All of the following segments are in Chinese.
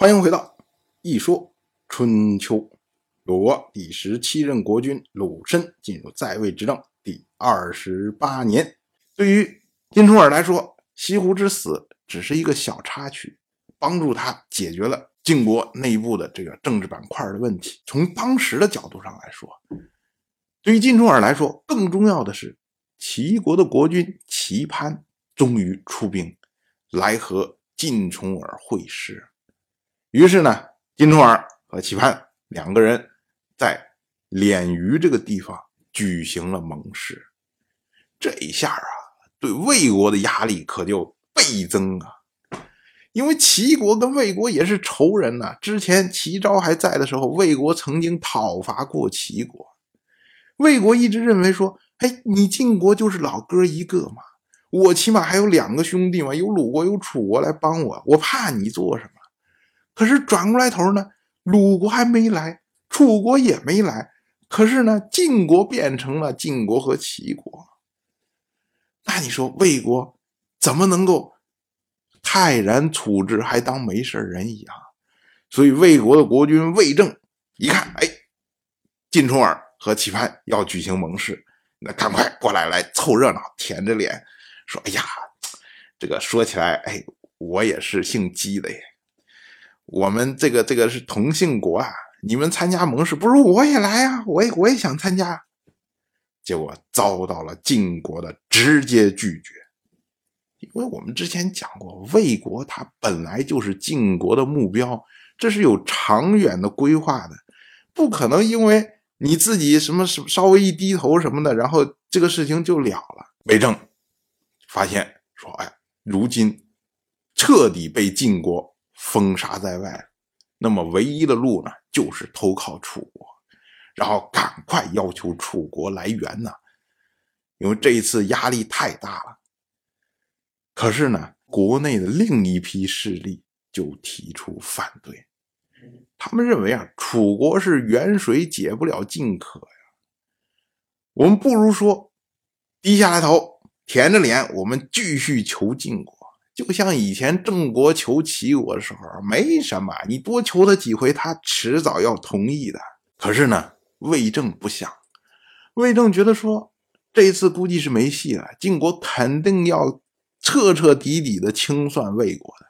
欢迎回到《一说春秋》。鲁国第十七任国君鲁申进入在位执政第二十八年。对于金重耳来说，西湖之死只是一个小插曲，帮助他解决了晋国内部的这个政治板块的问题。从当时的角度上来说，对于金重耳来说，更重要的是齐国的国君齐潘终于出兵来和晋重耳会师。于是呢，金重耳和齐潘两个人在敛鱼这个地方举行了盟誓。这一下啊，对魏国的压力可就倍增啊！因为齐国跟魏国也是仇人呐。之前齐昭还在的时候，魏国曾经讨伐过齐国。魏国一直认为说：“哎，你晋国就是老哥一个嘛，我起码还有两个兄弟嘛，有鲁国有楚国来帮我，我怕你做什么？”可是转过来头呢，鲁国还没来，楚国也没来，可是呢，晋国变成了晋国和齐国。那你说魏国怎么能够泰然处之，还当没事人一样？所以魏国的国君魏正一看，哎，晋重耳和齐潘要举行盟誓，那赶快过来来凑热闹，舔着脸说：“哎呀，这个说起来，哎，我也是姓姬的耶。”我们这个这个是同姓国啊，你们参加盟誓，不如我也来啊！我也我也想参加，结果遭到了晋国的直接拒绝。因为我们之前讲过，魏国它本来就是晋国的目标，这是有长远的规划的，不可能因为你自己什么什稍微一低头什么的，然后这个事情就了了。魏征发现说：“哎，如今彻底被晋国。”封杀在外，那么唯一的路呢，就是投靠楚国，然后赶快要求楚国来援呐，因为这一次压力太大了。可是呢，国内的另一批势力就提出反对，他们认为啊，楚国是远水解不了近渴呀，我们不如说低下来头，舔着脸，我们继续求晋国。就像以前郑国求齐国的时候，没什么，你多求他几回，他迟早要同意的。可是呢，魏正不想，魏正觉得说，这次估计是没戏了，晋国肯定要彻彻底底的清算魏国的，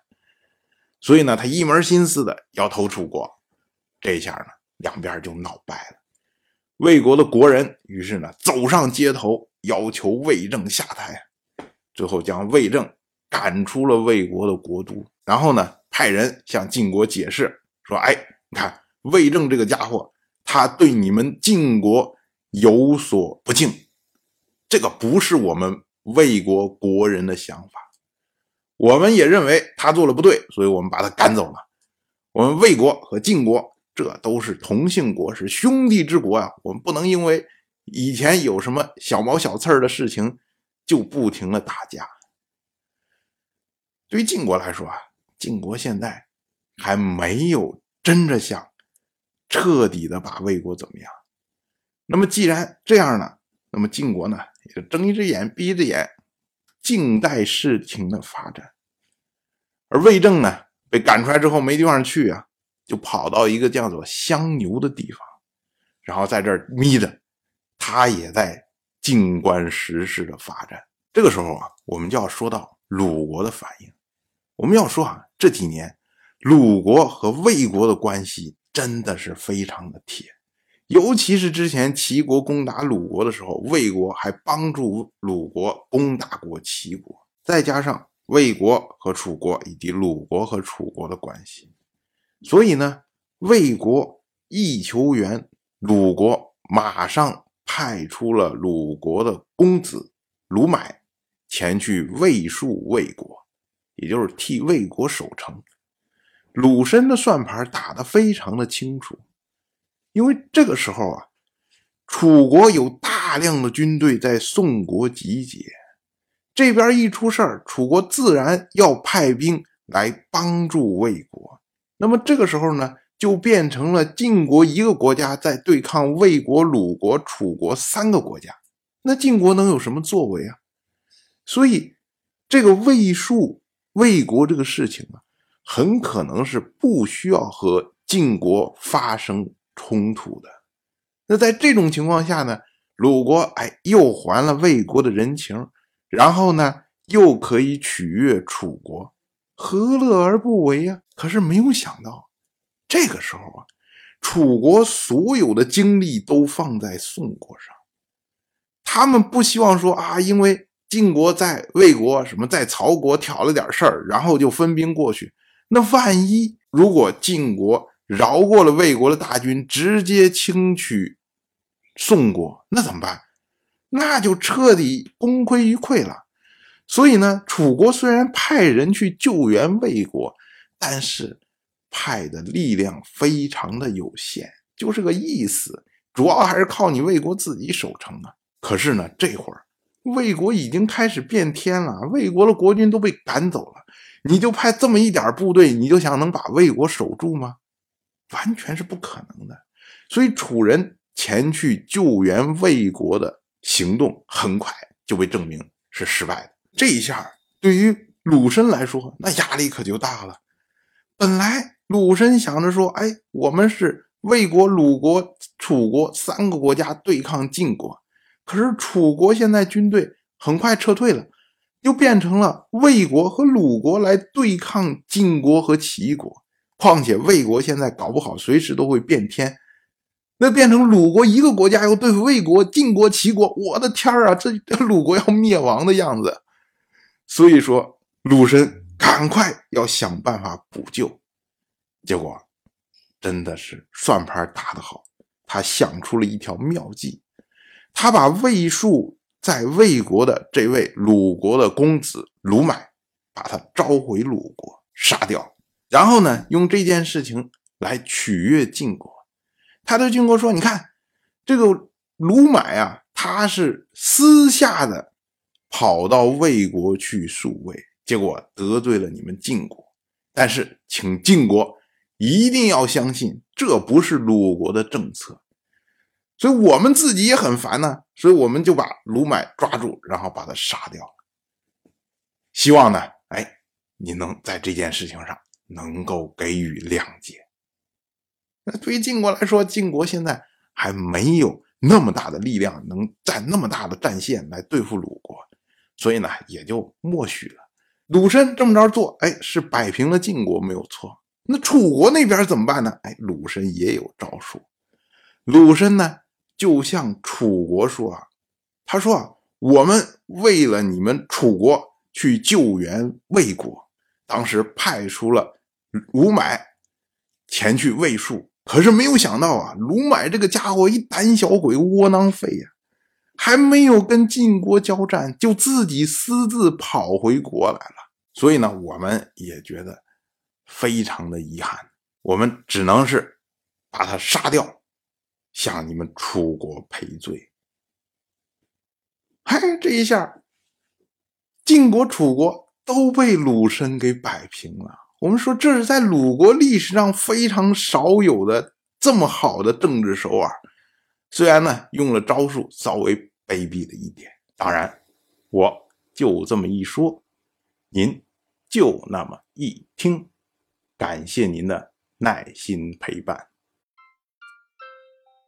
所以呢，他一门心思的要投楚国。这下呢，两边就闹掰了。魏国的国人于是呢，走上街头，要求魏正下台，最后将魏正。赶出了魏国的国都，然后呢，派人向晋国解释说：“哎，你看魏正这个家伙，他对你们晋国有所不敬，这个不是我们魏国国人的想法。我们也认为他做了不对，所以我们把他赶走了。我们魏国和晋国这都是同姓国，是兄弟之国啊，我们不能因为以前有什么小毛小刺儿的事情，就不停的打架。”对于晋国来说啊，晋国现在还没有真的想彻底的把魏国怎么样。那么既然这样呢，那么晋国呢也就睁一只眼闭一只眼，静待事情的发展。而魏正呢被赶出来之后没地方去啊，就跑到一个叫做香牛的地方，然后在这儿眯着，他也在静观时事的发展。这个时候啊，我们就要说到鲁国的反应。我们要说啊，这几年鲁国和魏国的关系真的是非常的铁，尤其是之前齐国攻打鲁国的时候，魏国还帮助鲁国攻打过齐国。再加上魏国和楚国以及鲁国和楚国的关系，所以呢，魏国一求援，鲁国马上派出了鲁国的公子鲁买前去魏戍魏国。也就是替魏国守城，鲁申的算盘打得非常的清楚，因为这个时候啊，楚国有大量的军队在宋国集结，这边一出事儿，楚国自然要派兵来帮助魏国。那么这个时候呢，就变成了晋国一个国家在对抗魏国、鲁国、楚国三个国家，那晋国能有什么作为啊？所以这个魏数。魏国这个事情啊，很可能是不需要和晋国发生冲突的。那在这种情况下呢，鲁国哎又还了魏国的人情，然后呢又可以取悦楚国，何乐而不为呀？可是没有想到，这个时候啊，楚国所有的精力都放在宋国上，他们不希望说啊，因为晋国在魏国什么在曹国挑了点事儿，然后就分兵过去。那万一如果晋国饶过了魏国的大军，直接轻取宋国，那怎么办？那就彻底功亏一篑了。所以呢，楚国虽然派人去救援魏国，但是派的力量非常的有限，就是个意思。主要还是靠你魏国自己守城啊。可是呢，这会儿魏国已经开始变天了，魏国的国军都被赶走了。你就派这么一点部队，你就想能把魏国守住吗？完全是不可能的。所以楚人前去救援魏国的行动，很快就被证明是失败的。这一下对于鲁申来说，那压力可就大了。本来鲁申想着说：“哎，我们是魏国、鲁国、楚国三个国家对抗晋国，可是楚国现在军队很快撤退了。”又变成了魏国和鲁国来对抗晋国和齐国，况且魏国现在搞不好随时都会变天，那变成鲁国一个国家要对付魏国、晋国、齐国，我的天儿啊，这鲁国要灭亡的样子。所以说，鲁申赶快要想办法补救，结果真的是算盘打得好，他想出了一条妙计，他把魏术。在魏国的这位鲁国的公子鲁买，把他召回鲁国，杀掉，然后呢，用这件事情来取悦晋国。他对晋国说：“你看，这个鲁买啊，他是私下的跑到魏国去数魏，结果得罪了你们晋国。但是，请晋国一定要相信，这不是鲁国的政策。”所以我们自己也很烦呢，所以我们就把卢买抓住，然后把他杀掉。希望呢，哎，你能在这件事情上能够给予谅解。那对于晋国来说，晋国现在还没有那么大的力量，能占那么大的战线来对付鲁国，所以呢，也就默许了。鲁申这么着做，哎，是摆平了晋国没有错。那楚国那边怎么办呢？哎，鲁申也有招数。鲁申呢？就像楚国说啊，他说啊，我们为了你们楚国去救援魏国，当时派出了鲁买前去魏戍，可是没有想到啊，鲁买这个家伙一胆小鬼，窝囊废呀，还没有跟晋国交战，就自己私自跑回国来了。所以呢，我们也觉得非常的遗憾，我们只能是把他杀掉。向你们楚国赔罪，嗨，这一下，晋国、楚国都被鲁申给摆平了。我们说，这是在鲁国历史上非常少有的这么好的政治手腕。虽然呢，用了招数稍微卑鄙了一点，当然，我就这么一说，您就那么一听。感谢您的耐心陪伴。